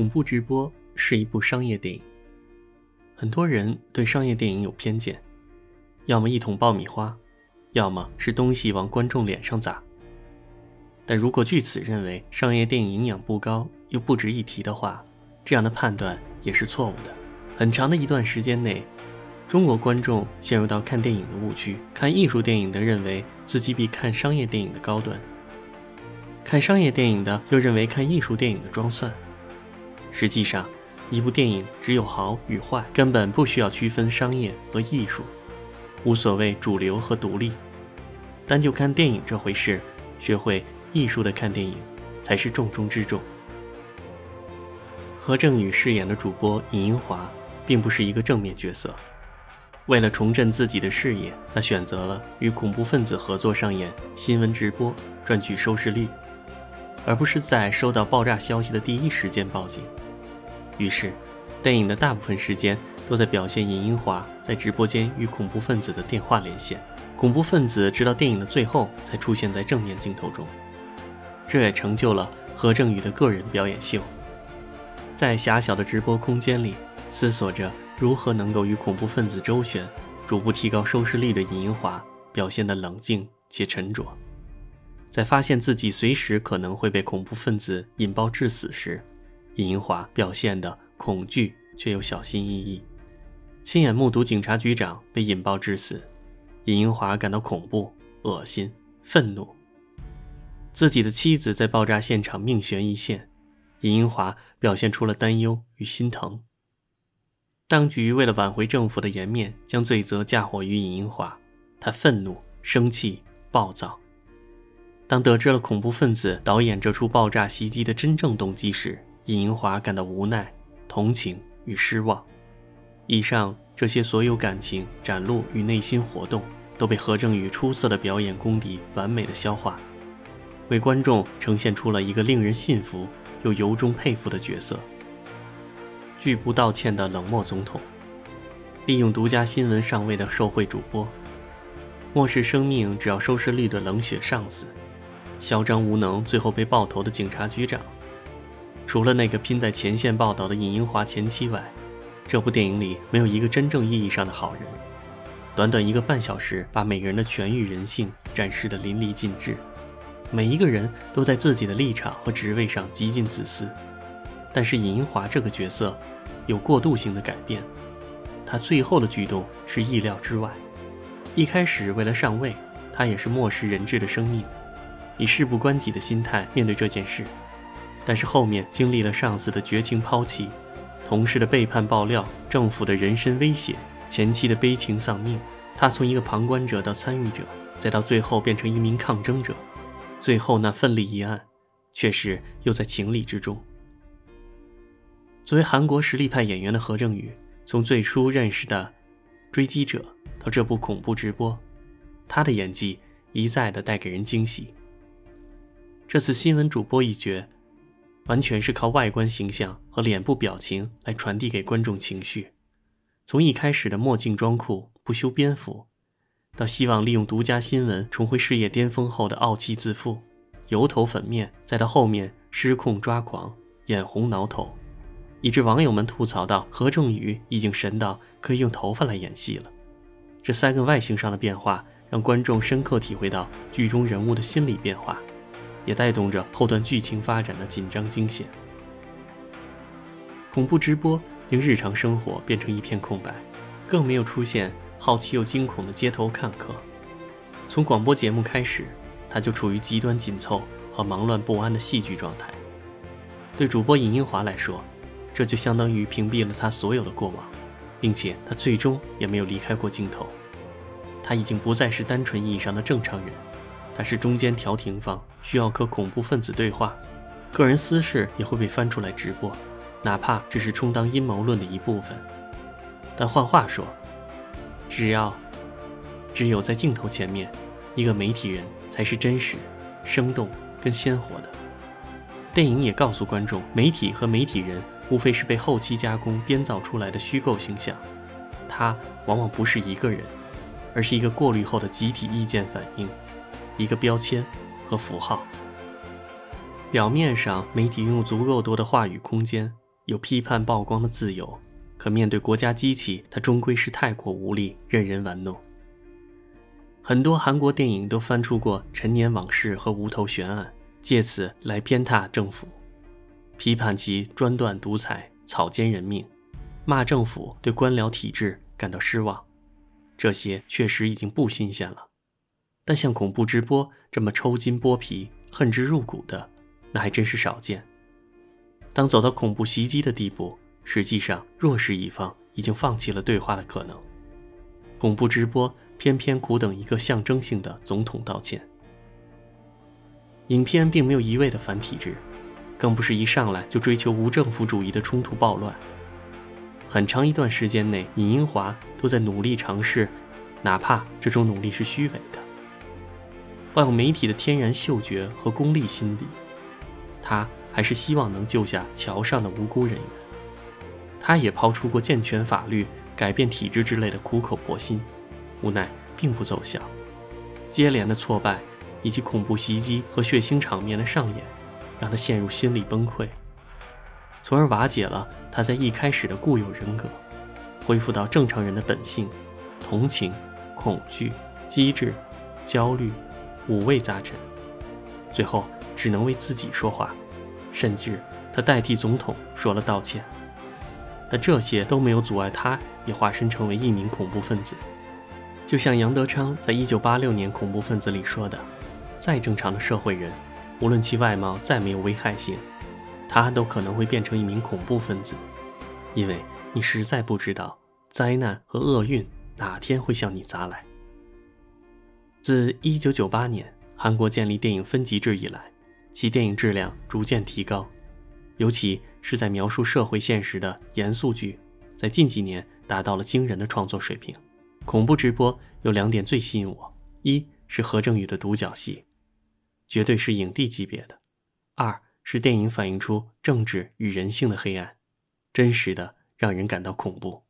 恐怖直播是一部商业电影。很多人对商业电影有偏见，要么一桶爆米花，要么是东西往观众脸上砸。但如果据此认为商业电影营养不高又不值一提的话，这样的判断也是错误的。很长的一段时间内，中国观众陷入到看电影的误区，看艺术电影的认为自己比看商业电影的高端，看商业电影的又认为看艺术电影的装蒜。实际上，一部电影只有好与坏，根本不需要区分商业和艺术，无所谓主流和独立。单就看电影这回事，学会艺术的看电影，才是重中之重。何正宇饰演的主播尹英华，并不是一个正面角色。为了重振自己的事业，他选择了与恐怖分子合作上演新闻直播，赚取收视率。而不是在收到爆炸消息的第一时间报警。于是，电影的大部分时间都在表现尹英华在直播间与恐怖分子的电话连线。恐怖分子直到电影的最后才出现在正面镜头中，这也成就了何正宇的个人表演秀。在狭小的直播空间里，思索着如何能够与恐怖分子周旋，逐步提高收视率的尹英华表现得冷静且沉着。在发现自己随时可能会被恐怖分子引爆致死时，尹英华表现的恐惧却又小心翼翼。亲眼目睹警察局长被引爆致死，尹英华感到恐怖、恶心、愤怒。自己的妻子在爆炸现场命悬一线，尹英华表现出了担忧与心疼。当局为了挽回政府的颜面，将罪责嫁祸于尹英华，他愤怒、生气、暴躁。当得知了恐怖分子导演这出爆炸袭击的真正动机时，尹英华感到无奈、同情与失望。以上这些所有感情展露与内心活动，都被何正宇出色的表演功底完美的消化，为观众呈现出了一个令人信服又由衷佩服的角色——拒不道歉的冷漠总统，利用独家新闻上位的受贿主播，漠视生命只要收视率的冷血上司。嚣张无能，最后被爆头的警察局长，除了那个拼在前线报道的尹英华前妻外，这部电影里没有一个真正意义上的好人。短短一个半小时，把每个人的权欲人性展示得淋漓尽致，每一个人都在自己的立场和职位上极尽自私。但是尹英华这个角色有过渡性的改变，他最后的举动是意料之外。一开始为了上位，他也是漠视人质的生命。以事不关己的心态面对这件事，但是后面经历了上司的绝情抛弃、同事的背叛爆料、政府的人身威胁、前妻的悲情丧命，他从一个旁观者到参与者，再到最后变成一名抗争者，最后那奋力一案，却是又在情理之中。作为韩国实力派演员的何正宇，从最初认识的《追击者》到这部恐怖直播，他的演技一再的带给人惊喜。这次新闻主播一角，完全是靠外观形象和脸部表情来传递给观众情绪。从一开始的墨镜装酷、不修边幅，到希望利用独家新闻重回事业巅峰后的傲气自负、油头粉面，再到后面失控抓狂、眼红挠头，以致网友们吐槽到何正宇已经神到可以用头发来演戏了。这三个外形上的变化，让观众深刻体会到剧中人物的心理变化。也带动着后段剧情发展的紧张惊险。恐怖直播令日常生活变成一片空白，更没有出现好奇又惊恐的街头看客。从广播节目开始，他就处于极端紧凑和忙乱不安的戏剧状态。对主播尹英华来说，这就相当于屏蔽了他所有的过往，并且他最终也没有离开过镜头。他已经不再是单纯意义上的正常人。他是中间调停方，需要和恐怖分子对话，个人私事也会被翻出来直播，哪怕只是充当阴谋论的一部分。但换话说，只要只有在镜头前面，一个媒体人才是真实、生动跟鲜活的。电影也告诉观众，媒体和媒体人无非是被后期加工编造出来的虚构形象，他往往不是一个人，而是一个过滤后的集体意见反应。一个标签和符号。表面上，媒体拥有足够多的话语空间，有批判曝光的自由，可面对国家机器，他终归是太过无力，任人玩弄。很多韩国电影都翻出过陈年往事和无头悬案，借此来鞭挞政府，批判其专断独裁、草菅人命，骂政府对官僚体制感到失望。这些确实已经不新鲜了，但像恐怖直播这么抽筋剥皮、恨之入骨的，那还真是少见。当走到恐怖袭击的地步，实际上弱势一方已经放弃了对话的可能。恐怖直播偏偏苦等一个象征性的总统道歉。影片并没有一味的反体制，更不是一上来就追求无政府主义的冲突暴乱。很长一段时间内，尹英华都在努力尝试，哪怕这种努力是虚伪的。抱有媒体的天然嗅觉和功利心理，他还是希望能救下桥上的无辜人员。他也抛出过健全法律、改变体制之类的苦口婆心，无奈并不奏效。接连的挫败，以及恐怖袭击和血腥场面的上演，让他陷入心理崩溃。从而瓦解了他在一开始的固有人格，恢复到正常人的本性，同情、恐惧、机智、焦虑，五味杂陈，最后只能为自己说话，甚至他代替总统说了道歉。但这些都没有阻碍他也化身成为一名恐怖分子。就像杨德昌在一九八六年恐怖分子里说的：“再正常的社会人，无论其外貌再没有危害性。”他都可能会变成一名恐怖分子，因为你实在不知道灾难和厄运哪天会向你砸来。自1998年韩国建立电影分级制以来，其电影质量逐渐提高，尤其是在描述社会现实的严肃剧，在近几年达到了惊人的创作水平。恐怖直播有两点最吸引我：一是何正宇的独角戏，绝对是影帝级别的；二。是电影反映出政治与人性的黑暗，真实的让人感到恐怖。